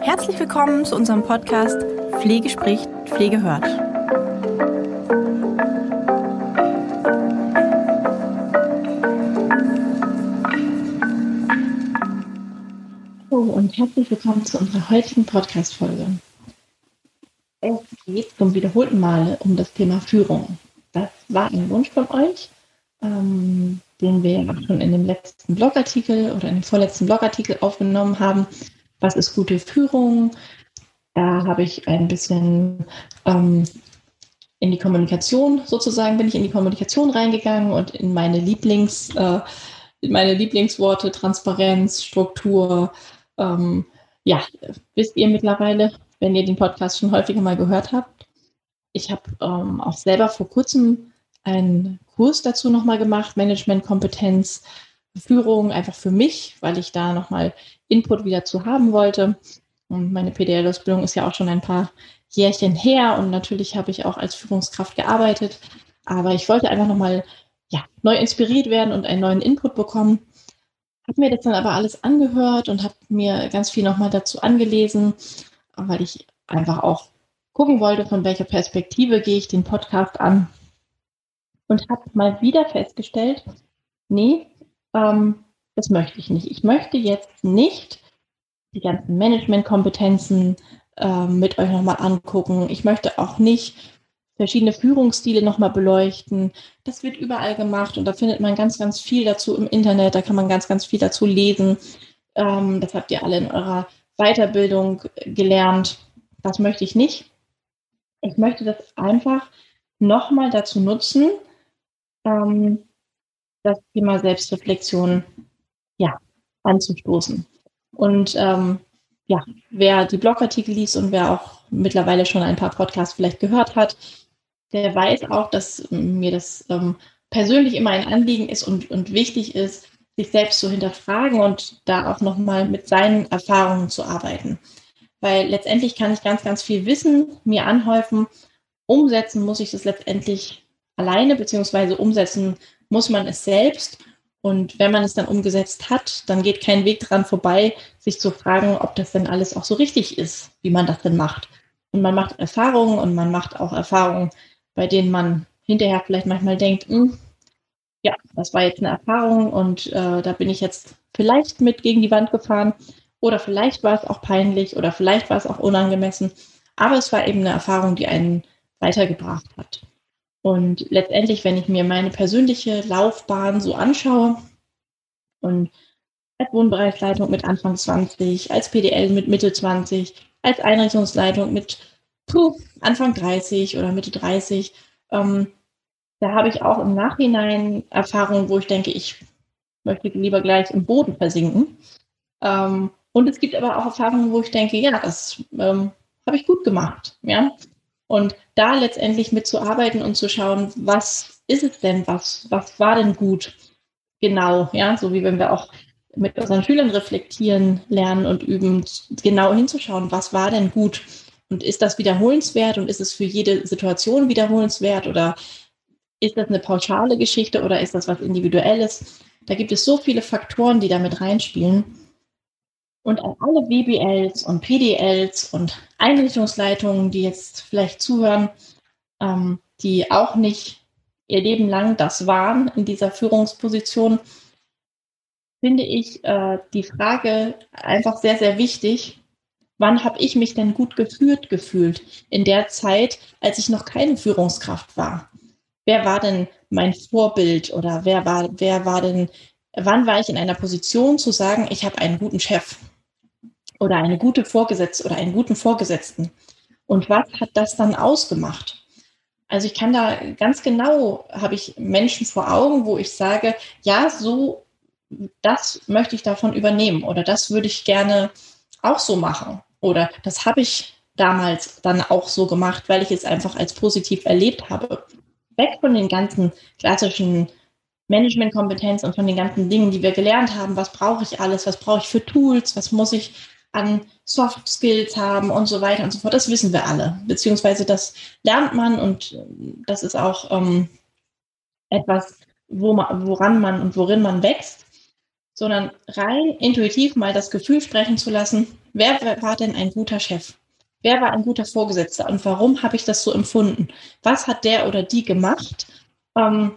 Herzlich willkommen zu unserem Podcast Pflege spricht, Pflege hört. Hallo und herzlich willkommen zu unserer heutigen Podcast-Folge. Es geht zum wiederholten Male um das Thema Führung. Das war ein Wunsch von euch, ähm, den wir ja schon in dem letzten Blogartikel oder in dem vorletzten Blogartikel aufgenommen haben. Was ist gute Führung? Da habe ich ein bisschen ähm, in die Kommunikation sozusagen, bin ich in die Kommunikation reingegangen und in meine Lieblings, äh, in meine Lieblingsworte Transparenz, Struktur. Ähm, ja, wisst ihr mittlerweile, wenn ihr den Podcast schon häufiger mal gehört habt. Ich habe ähm, auch selber vor kurzem einen Kurs dazu nochmal gemacht, Managementkompetenz, Führung, einfach für mich, weil ich da nochmal Input wieder zu haben wollte. Und meine PDL-Ausbildung ist ja auch schon ein paar Jährchen her und natürlich habe ich auch als Führungskraft gearbeitet. Aber ich wollte einfach nochmal ja, neu inspiriert werden und einen neuen Input bekommen. Habe mir das dann aber alles angehört und habe mir ganz viel nochmal dazu angelesen weil ich einfach auch gucken wollte, von welcher Perspektive gehe ich den Podcast an. Und habe mal wieder festgestellt, nee, ähm, das möchte ich nicht. Ich möchte jetzt nicht die ganzen Managementkompetenzen äh, mit euch nochmal angucken. Ich möchte auch nicht verschiedene Führungsstile nochmal beleuchten. Das wird überall gemacht und da findet man ganz, ganz viel dazu im Internet. Da kann man ganz, ganz viel dazu lesen. Ähm, das habt ihr alle in eurer Weiterbildung gelernt. Das möchte ich nicht. Ich möchte das einfach nochmal dazu nutzen, ähm, das Thema Selbstreflexion ja, anzustoßen. Und ähm, ja, wer die Blogartikel liest und wer auch mittlerweile schon ein paar Podcasts vielleicht gehört hat, der weiß auch, dass mir das ähm, persönlich immer ein Anliegen ist und, und wichtig ist, sich selbst zu hinterfragen und da auch nochmal mit seinen Erfahrungen zu arbeiten. Weil letztendlich kann ich ganz, ganz viel Wissen mir anhäufen. Umsetzen muss ich das letztendlich alleine, beziehungsweise umsetzen muss man es selbst. Und wenn man es dann umgesetzt hat, dann geht kein Weg dran vorbei, sich zu fragen, ob das denn alles auch so richtig ist, wie man das denn macht. Und man macht Erfahrungen und man macht auch Erfahrungen, bei denen man hinterher vielleicht manchmal denkt, hm, ja, das war jetzt eine Erfahrung und äh, da bin ich jetzt vielleicht mit gegen die Wand gefahren oder vielleicht war es auch peinlich oder vielleicht war es auch unangemessen, aber es war eben eine Erfahrung, die einen weitergebracht hat. Und letztendlich, wenn ich mir meine persönliche Laufbahn so anschaue und als Wohnbereichsleitung mit Anfang 20, als PDL mit Mitte 20, als Einrichtungsleitung mit puh, Anfang 30 oder Mitte 30, ähm, da habe ich auch im Nachhinein Erfahrungen, wo ich denke, ich möchte lieber gleich im Boden versinken. Ähm, und es gibt aber auch Erfahrungen, wo ich denke, ja, das ähm, habe ich gut gemacht. Ja? Und da letztendlich mitzuarbeiten und zu schauen, was ist es denn, was, was war denn gut? Genau, ja, so wie wenn wir auch mit unseren Schülern reflektieren, lernen und üben, genau hinzuschauen, was war denn gut? Und ist das wiederholenswert und ist es für jede Situation wiederholenswert oder ist das eine pauschale Geschichte oder ist das was Individuelles? Da gibt es so viele Faktoren, die damit reinspielen. Und an alle WBLs und PDLs und Einrichtungsleitungen, die jetzt vielleicht zuhören, ähm, die auch nicht ihr Leben lang das waren in dieser Führungsposition, finde ich äh, die Frage einfach sehr, sehr wichtig. Wann habe ich mich denn gut geführt gefühlt in der Zeit, als ich noch keine Führungskraft war? wer war denn mein Vorbild oder wer war, wer war denn, wann war ich in einer Position zu sagen, ich habe einen guten Chef oder eine gute Vorgesetzte oder einen guten Vorgesetzten? Und was hat das dann ausgemacht? Also ich kann da ganz genau, habe ich Menschen vor Augen, wo ich sage, ja, so, das möchte ich davon übernehmen oder das würde ich gerne auch so machen oder das habe ich damals dann auch so gemacht, weil ich es einfach als positiv erlebt habe weg von den ganzen klassischen Managementkompetenzen und von den ganzen Dingen, die wir gelernt haben. Was brauche ich alles? Was brauche ich für Tools? Was muss ich an Soft Skills haben und so weiter und so fort. Das wissen wir alle, beziehungsweise das lernt man und das ist auch ähm, etwas, wo man, woran man und worin man wächst, sondern rein intuitiv mal das Gefühl sprechen zu lassen, wer war denn ein guter Chef? Wer war ein guter Vorgesetzter und warum habe ich das so empfunden? Was hat der oder die gemacht, ähm,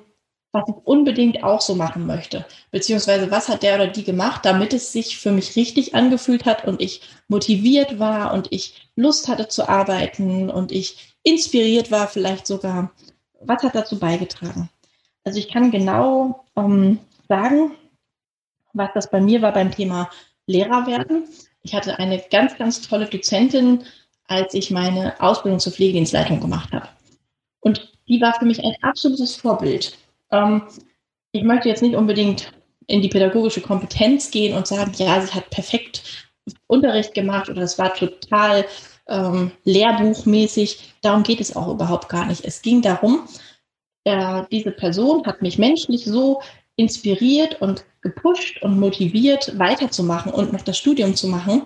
was ich unbedingt auch so machen möchte? Beziehungsweise was hat der oder die gemacht, damit es sich für mich richtig angefühlt hat und ich motiviert war und ich Lust hatte zu arbeiten und ich inspiriert war vielleicht sogar. Was hat dazu beigetragen? Also ich kann genau ähm, sagen, was das bei mir war beim Thema Lehrer werden. Ich hatte eine ganz, ganz tolle Dozentin, als ich meine Ausbildung zur Pflegedienstleitung gemacht habe. Und die war für mich ein absolutes Vorbild. Ähm, ich möchte jetzt nicht unbedingt in die pädagogische Kompetenz gehen und sagen, ja, sie hat perfekt Unterricht gemacht oder es war total ähm, lehrbuchmäßig. Darum geht es auch überhaupt gar nicht. Es ging darum, äh, diese Person hat mich menschlich so inspiriert und gepusht und motiviert, weiterzumachen und noch das Studium zu machen,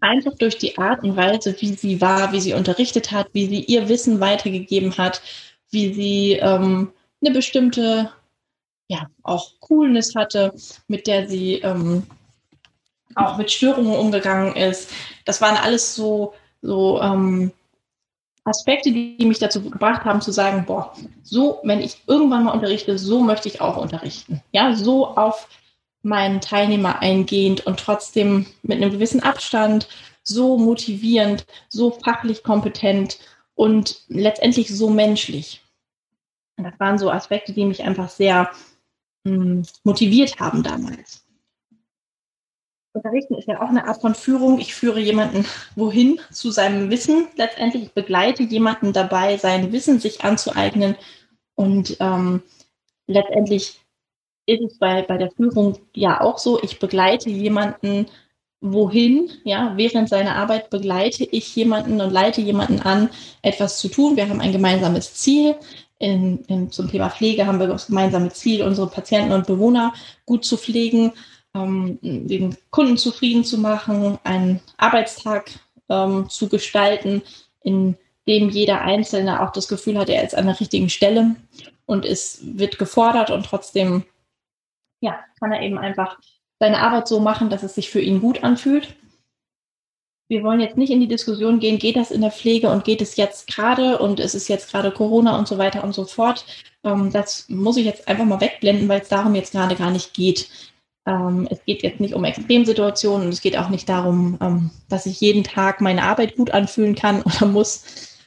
einfach durch die Art und Weise, wie sie war, wie sie unterrichtet hat, wie sie ihr Wissen weitergegeben hat, wie sie ähm, eine bestimmte, ja, auch Coolness hatte, mit der sie ähm, auch mit Störungen umgegangen ist. Das waren alles so, so ähm, Aspekte, die mich dazu gebracht haben zu sagen, boah, so, wenn ich irgendwann mal unterrichte, so möchte ich auch unterrichten. Ja, so auf meinen Teilnehmer eingehend und trotzdem mit einem gewissen Abstand, so motivierend, so fachlich kompetent und letztendlich so menschlich. Das waren so Aspekte, die mich einfach sehr mh, hm, motiviert haben damals. Unterrichten ist ja auch eine Art von Führung. Ich führe jemanden wohin zu seinem Wissen. Letztendlich ich begleite jemanden dabei, sein Wissen sich anzueignen. Und ähm, letztendlich ist es bei, bei der Führung ja auch so, ich begleite jemanden wohin, ja, während seiner Arbeit begleite ich jemanden und leite jemanden an, etwas zu tun. Wir haben ein gemeinsames Ziel. In, in, zum Thema Pflege haben wir das gemeinsame Ziel, unsere Patienten und Bewohner gut zu pflegen, ähm, den Kunden zufrieden zu machen, einen Arbeitstag ähm, zu gestalten, in dem jeder Einzelne auch das Gefühl hat, er ist an der richtigen Stelle und es wird gefordert und trotzdem ja, kann er eben einfach seine Arbeit so machen, dass es sich für ihn gut anfühlt. Wir wollen jetzt nicht in die Diskussion gehen, geht das in der Pflege und geht es jetzt gerade und es ist jetzt gerade Corona und so weiter und so fort. Ähm, das muss ich jetzt einfach mal wegblenden, weil es darum jetzt gerade gar nicht geht. Ähm, es geht jetzt nicht um Extremsituationen und es geht auch nicht darum, ähm, dass ich jeden Tag meine Arbeit gut anfühlen kann oder muss,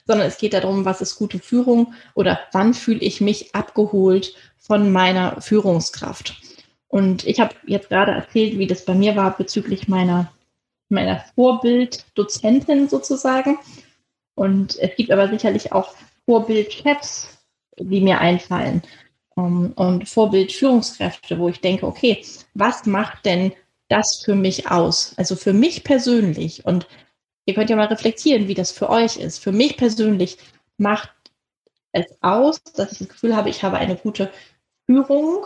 sondern es geht darum, was ist gute Führung oder wann fühle ich mich abgeholt von meiner Führungskraft. Und ich habe jetzt gerade erzählt, wie das bei mir war bezüglich meiner, meiner Vorbilddozentin sozusagen. Und es gibt aber sicherlich auch Vorbildchefs, die mir einfallen. Um, ähm, und Vorbildführungskräfte, wo ich denke, okay, was macht denn das für mich aus? Also für mich persönlich. Und ihr könnt ja mal reflektieren, wie das für euch ist. Für mich persönlich macht es aus, dass ich das Gefühl habe, ich habe eine gute Führung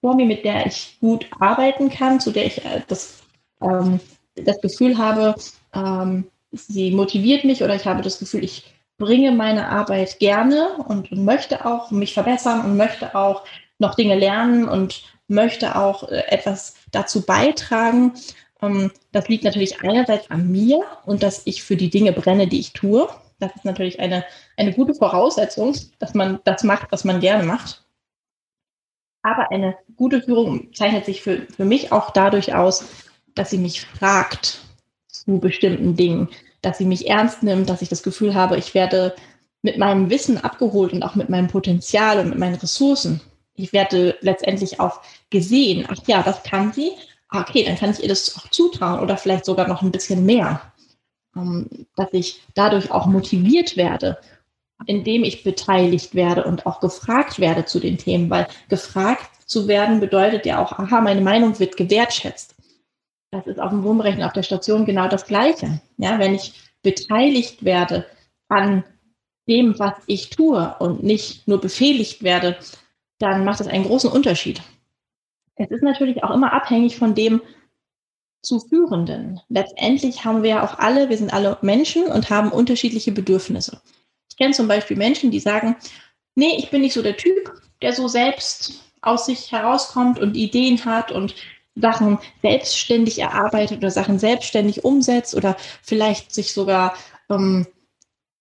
vor mir, mit der ich gut arbeiten kann, zu der ich äh, das, ähm, das Gefühl habe, ähm, sie motiviert mich oder ich habe das Gefühl, ich bringe meine Arbeit gerne und, und möchte auch mich verbessern und möchte auch noch Dinge lernen und möchte auch äh, etwas dazu beitragen. Ähm, das liegt natürlich einerseits an mir und dass ich für die Dinge brenne, die ich tue. Das ist natürlich eine, eine gute Voraussetzung, dass man das macht, was man gerne macht. Aber eine gute Führung zeichnet sich für, für mich auch dadurch aus, dass sie mich fragt zu bestimmten Dingen, dass sie mich ernst nimmt, dass ich das Gefühl habe, ich werde mit meinem Wissen abgeholt und auch mit meinem Potenzial und mit meinen Ressourcen. Ich werde letztendlich auch gesehen. Ach ja, das kann sie. Ah, okay, dann kann ich ihr das auch zutrauen oder vielleicht sogar noch ein bisschen mehr. Ähm, dass ich dadurch auch motiviert werde indem ich beteiligt werde und auch gefragt werde zu den Themen, weil gefragt zu werden bedeutet ja auch, aha, meine Meinung wird gewertschätzt. Das ist auf dem Wohnberechnen auf der Station genau das Gleiche. Ja, wenn ich beteiligt werde an dem, was ich tue und nicht nur befehligt werde, dann macht das einen großen Unterschied. Es ist natürlich auch immer abhängig von dem zu Führenden. Letztendlich haben wir ja auch alle, wir sind alle Menschen und haben unterschiedliche Bedürfnisse. Ich kenne zum Beispiel Menschen, die sagen, nee, ich bin nicht so der Typ, der so selbst aus sich herauskommt und Ideen hat und Sachen selbstständig erarbeitet oder Sachen selbstständig umsetzt oder vielleicht sich sogar ähm,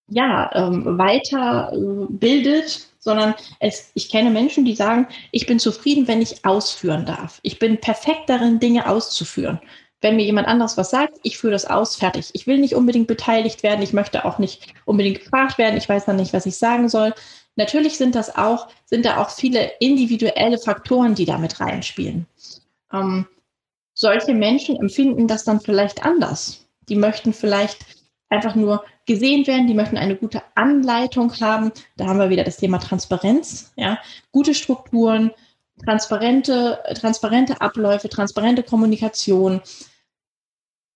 ja, ähm, weiter äh, sondern es, ich kenne Menschen, die sagen, ich bin zufrieden, wenn ich ausführen darf. Ich bin perfekt darin, Dinge auszuführen. Wenn mir jemand anderes was sagt, ich führe das aus, fertig. Ich will nicht unbedingt beteiligt werden, ich möchte auch nicht unbedingt gefragt werden, ich weiß dann nicht, was ich sagen soll. Natürlich sind das auch, sind da auch viele individuelle Faktoren, die damit reinspielen. Ähm, solche Menschen empfinden das dann vielleicht anders. Die möchten vielleicht einfach nur gesehen werden, die möchten eine gute Anleitung haben. Da haben wir wieder das Thema Transparenz, ja, gute Strukturen, transparente, transparente Abläufe, transparente Kommunikation.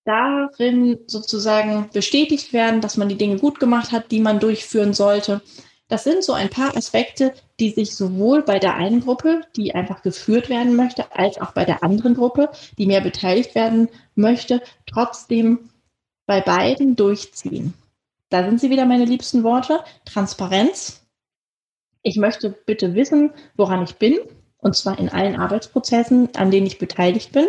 Darin sozusagen bestätigt werden, dass man die Dinge gut gemacht hat, die man durchführen sollte. Das sind so ein paar Aspekte, die sich sowohl bei der einen Gruppe, die einfach geführt werden möchte, als auch bei der anderen Gruppe, die mehr beteiligt werden möchte, trotzdem bei beiden durchziehen. Da sind sie wieder meine liebsten Worte. Transparenz. Ich möchte bitte wissen, woran ich bin, und zwar in allen Arbeitsprozessen, an denen ich beteiligt bin.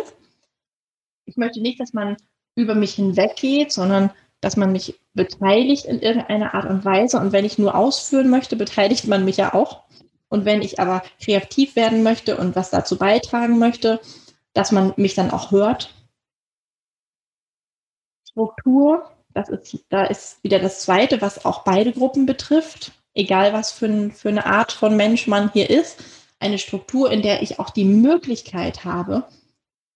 Ich möchte nicht, dass man über mich hinweggeht, sondern dass man mich beteiligt in irgendeiner Art und Weise. Und wenn ich nur ausführen möchte, beteiligt man mich ja auch. Und wenn ich aber kreativ werden möchte und was dazu beitragen möchte, dass man mich dann auch hört. Struktur, das ist, da ist wieder das Zweite, was auch beide Gruppen betrifft. Egal was für, für eine Art von Mensch man hier ist. Eine Struktur, in der ich auch die Möglichkeit habe,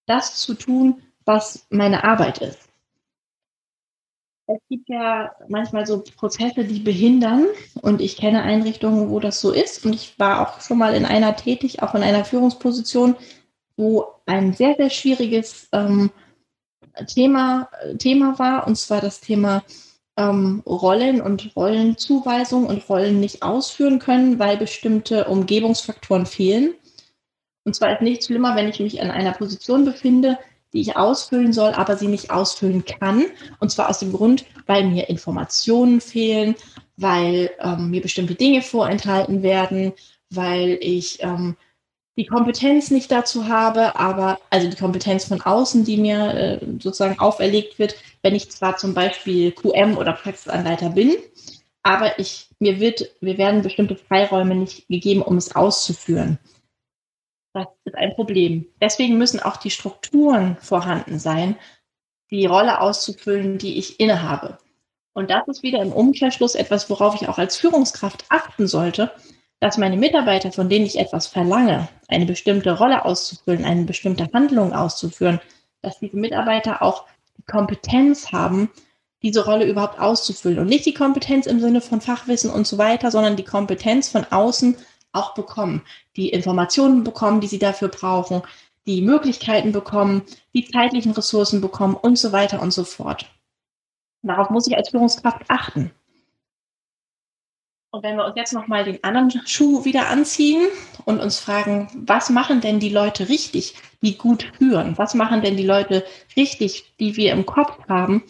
das zu tun, was meine Arbeit ist es gibt ja manchmal so Prozesse, die behindern. Und ich kenne Einrichtungen, wo das so ist. Und ich war auch schon mal in einer tätig, auch in einer Führungsposition, wo ein sehr, sehr schwieriges ähm, Thema, Thema war. Und zwar das Thema ähm, Rollen und Rollenzuweisung und Rollen nicht ausführen können, weil bestimmte Umgebungsfaktoren fehlen. Und zwar ist nichts schlimmer, wenn ich mich in einer Position befinde, die ich ausfüllen soll, aber sie nicht ausfüllen kann. Und zwar aus dem Grund, weil mir Informationen fehlen, weil ähm, mir bestimmte Dinge vorenthalten werden, weil ich ähm, die Kompetenz nicht dazu habe, aber also die Kompetenz von außen, die mir äh, sozusagen auferlegt wird, wenn ich zwar zum Beispiel QM oder Praxisanleiter bin, aber ich mir wird mir werden bestimmte Freiräume nicht gegeben, um es auszuführen. Das ist ein Problem. Deswegen müssen auch die Strukturen vorhanden sein, die Rolle auszufüllen, die ich innehabe. Und das ist wieder im Umkehrschluss etwas, worauf ich auch als Führungskraft achten sollte, dass meine Mitarbeiter, von denen ich etwas verlange, eine bestimmte Rolle auszufüllen, eine bestimmte Handlung auszuführen, dass diese Mitarbeiter auch die Kompetenz haben, diese Rolle überhaupt auszufüllen. Und nicht die Kompetenz im Sinne von Fachwissen und so weiter, sondern die Kompetenz von außen auch bekommen, die Informationen bekommen, die sie dafür brauchen, die Möglichkeiten bekommen, die zeitlichen Ressourcen bekommen und so weiter und so fort. Darauf muss ich als Führungskraft achten. Und wenn wir uns jetzt nochmal den anderen Schuh wieder anziehen und uns fragen, was machen denn die Leute richtig, die gut führen? Was machen denn die Leute richtig, die wir im Kopf haben,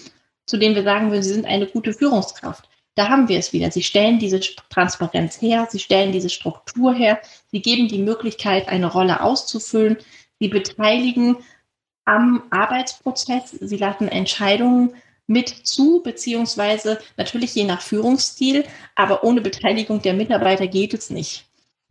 zu denen wir sagen würden, sie sind eine gute Führungskraft? Da haben wir es wieder. Sie stellen diese Transparenz her, sie stellen diese Struktur her, sie geben die Möglichkeit, eine Rolle auszufüllen, sie beteiligen am Arbeitsprozess, sie lassen Entscheidungen mit zu, beziehungsweise natürlich je nach Führungsstil, aber ohne Beteiligung der Mitarbeiter geht es nicht.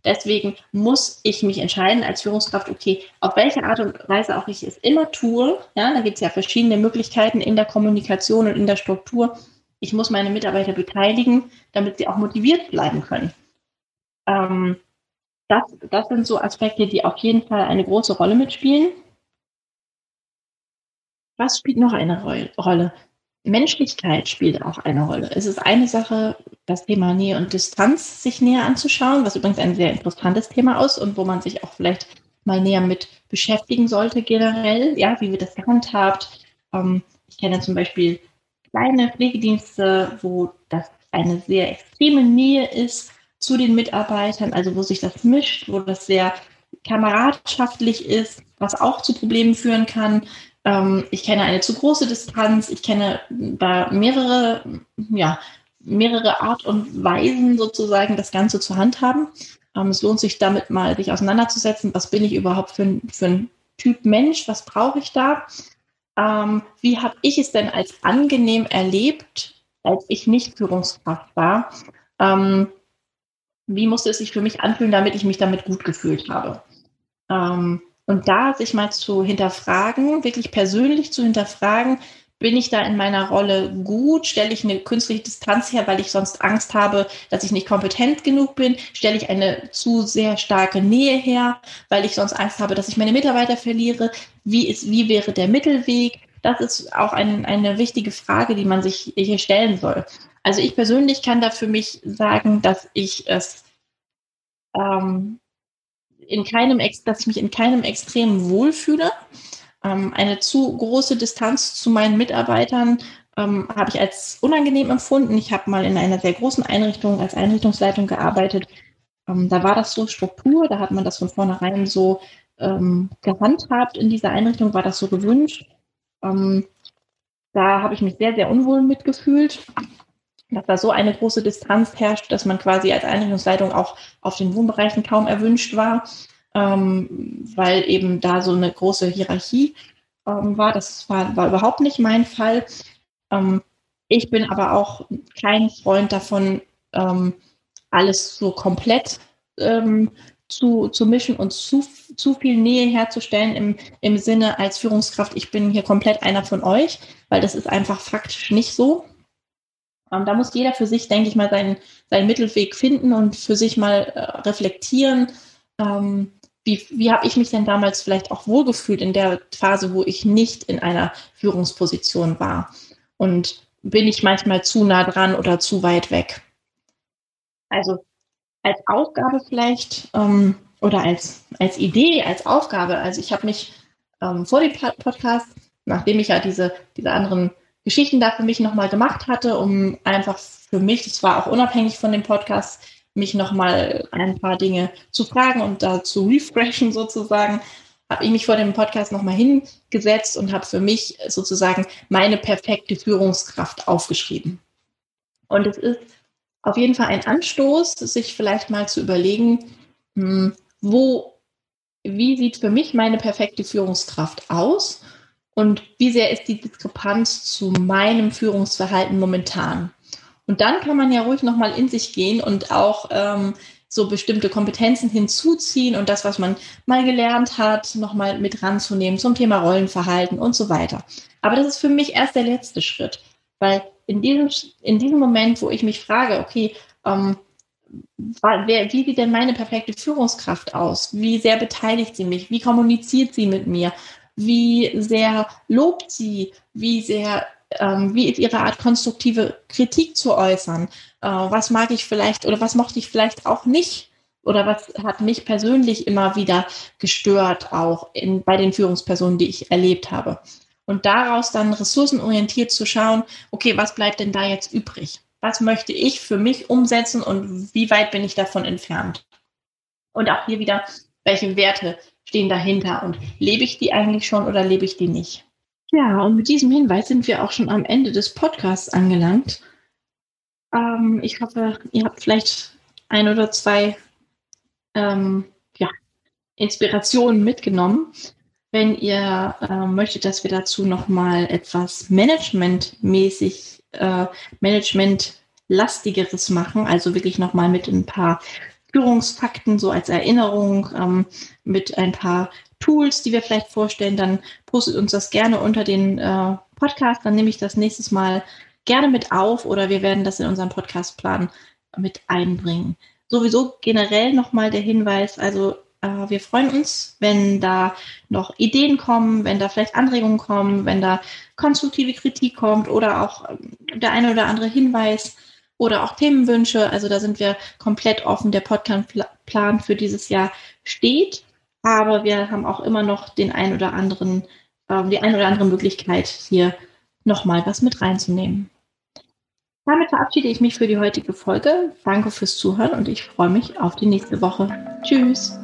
Deswegen muss ich mich entscheiden als Führungskraft, okay, auf welche Art und Weise auch ich es immer tue. Ja, da gibt es ja verschiedene Möglichkeiten in der Kommunikation und in der Struktur ich muss meine Mitarbeiter beteiligen, damit sie auch motiviert bleiben können. Ähm, das, das sind so Aspekte, die auf jeden Fall eine große Rolle mitspielen. Was spielt noch eine Rolle? Menschlichkeit spielt auch eine Rolle. Es ist eine Sache, das Thema Nähe und Distanz sich näher anzuschauen, was übrigens ein sehr interessantes Thema ist und wo man sich auch vielleicht mal näher mit beschäftigen sollte generell, ja, wie wird das gehandhabt. Ähm, ich kenne zum Beispiel kleine Pflegedienste, wo das eine sehr extreme Nähe ist zu den Mitarbeitern, also wo sich das mischt, wo das sehr kameradschaftlich ist, was auch zu Problemen führen kann. Ähm, ich kenne eine zu große Distanz, ich kenne da mehrere, ja, mehrere Art und Weisen sozusagen das Ganze zu handhaben. Ähm, es lohnt sich damit mal, sich auseinanderzusetzen, was bin ich überhaupt für, für ein Typ Mensch, was brauche ich da? Ähm, wie habe ich es denn als angenehm erlebt, als ich nicht Führungskraft war? Ähm, wie musste es sich für mich anfühlen, damit ich mich damit gut gefühlt habe? Ähm, und da sich mal zu hinterfragen, wirklich persönlich zu hinterfragen, bin ich da in meiner Rolle gut? Stelle ich eine künstliche Distanz her, weil ich sonst Angst habe, dass ich nicht kompetent genug bin? Stelle ich eine zu sehr starke Nähe her, weil ich sonst Angst habe, dass ich meine Mitarbeiter verliere? Wie, ist, wie wäre der Mittelweg? Das ist auch ein, eine wichtige Frage, die man sich hier stellen soll. Also ich persönlich kann da für mich sagen, dass ich es ähm, in keinem, dass ich mich in keinem Extrem wohlfühle. Ähm, eine zu große Distanz zu meinen Mitarbeitern ähm, habe ich als unangenehm empfunden. Ich habe mal in einer sehr großen Einrichtung als Einrichtungsleitung gearbeitet. Ähm, da war das so Struktur, da hat man das von vornherein so ähm, gehandhabt. In dieser Einrichtung war das so gewünscht. Ähm, da habe ich mich sehr, sehr unwohl mitgefühlt, dass da so eine große Distanz herrscht, dass man quasi als Einrichtungsleitung auch auf den Wohnbereichen kaum erwünscht war ähm, weil eben da so eine große Hierarchie ähm, war. Das war, war, überhaupt nicht mein Fall. Ähm, ich bin aber auch kein Freund davon, ähm, alles so komplett ähm, zu, zu mischen und zu, zu viel Nähe herzustellen im, im Sinne als Führungskraft, ich bin hier komplett einer von euch, weil das ist einfach faktisch nicht so. Ähm, da muss jeder für sich, denke ich mal, seinen, seinen Mittelweg finden und für sich mal äh, reflektieren, ähm, wie, wie habe ich mich denn damals vielleicht auch wohlgefühlt in der Phase, wo ich nicht in einer Führungsposition war? Und bin ich manchmal zu nah dran oder zu weit weg? Also als Aufgabe vielleicht ähm, oder als, als Idee, als Aufgabe. Also ich habe mich ähm, vor dem Podcast, nachdem ich ja diese, diese anderen Geschichten da für mich nochmal gemacht hatte, um einfach für mich, das war auch unabhängig von dem Podcast, mich nochmal ein paar Dinge zu fragen und da zu refreshen sozusagen, habe ich mich vor dem Podcast nochmal hingesetzt und habe für mich sozusagen meine perfekte Führungskraft aufgeschrieben. Und es ist auf jeden Fall ein Anstoß, sich vielleicht mal zu überlegen, hm, wo, wie sieht für mich meine perfekte Führungskraft aus und wie sehr ist die Diskrepanz zu meinem Führungsverhalten momentan. Und dann kann man ja ruhig nochmal in sich gehen und auch ähm, so bestimmte Kompetenzen hinzuziehen und das, was man mal gelernt hat, nochmal mit ranzunehmen zum Thema Rollenverhalten und so weiter. Aber das ist für mich erst der letzte Schritt, weil in diesem, in diesem Moment, wo ich mich frage, okay, ähm, wer, wie sieht denn meine perfekte Führungskraft aus? Wie sehr beteiligt sie mich? Wie kommuniziert sie mit mir? Wie sehr lobt sie? Wie sehr ähm, wie ist Ihre Art, konstruktive Kritik zu äußern? Äh, was mag ich vielleicht oder was mochte ich vielleicht auch nicht? Oder was hat mich persönlich immer wieder gestört, auch in, bei den Führungspersonen, die ich erlebt habe? Und daraus dann ressourcenorientiert zu schauen, okay, was bleibt denn da jetzt übrig? Was möchte ich für mich umsetzen und wie weit bin ich davon entfernt? Und auch hier wieder, welche Werte stehen dahinter und lebe ich die eigentlich schon oder lebe ich die nicht? Ja, und mit diesem Hinweis sind wir auch schon am Ende des Podcasts angelangt. Ähm, ich hoffe, ihr habt vielleicht ein oder zwei ähm, ja, Inspirationen mitgenommen. Wenn ihr äh, möchtet, dass wir dazu nochmal etwas managementmäßig, äh, managementlastigeres machen, also wirklich nochmal mit ein paar Führungsfakten so als Erinnerung, ähm, mit ein paar Tools, die wir vielleicht vorstellen, dann postet uns das gerne unter den äh, Podcast. Dann nehme ich das nächstes Mal gerne mit auf oder wir werden das in unserem Podcastplan mit einbringen. Sowieso generell nochmal der Hinweis, also äh, wir freuen uns, wenn da noch Ideen kommen, wenn da vielleicht Anregungen kommen, wenn da konstruktive Kritik kommt oder auch ähm, der eine oder andere Hinweis oder auch Themenwünsche. Also da sind wir komplett offen. Der Podcastplan für dieses Jahr steht. Aber wir haben auch immer noch den ein oder anderen, äh, die ein oder andere Möglichkeit, hier nochmal was mit reinzunehmen. Damit verabschiede ich mich für die heutige Folge. Danke fürs Zuhören und ich freue mich auf die nächste Woche. Tschüss.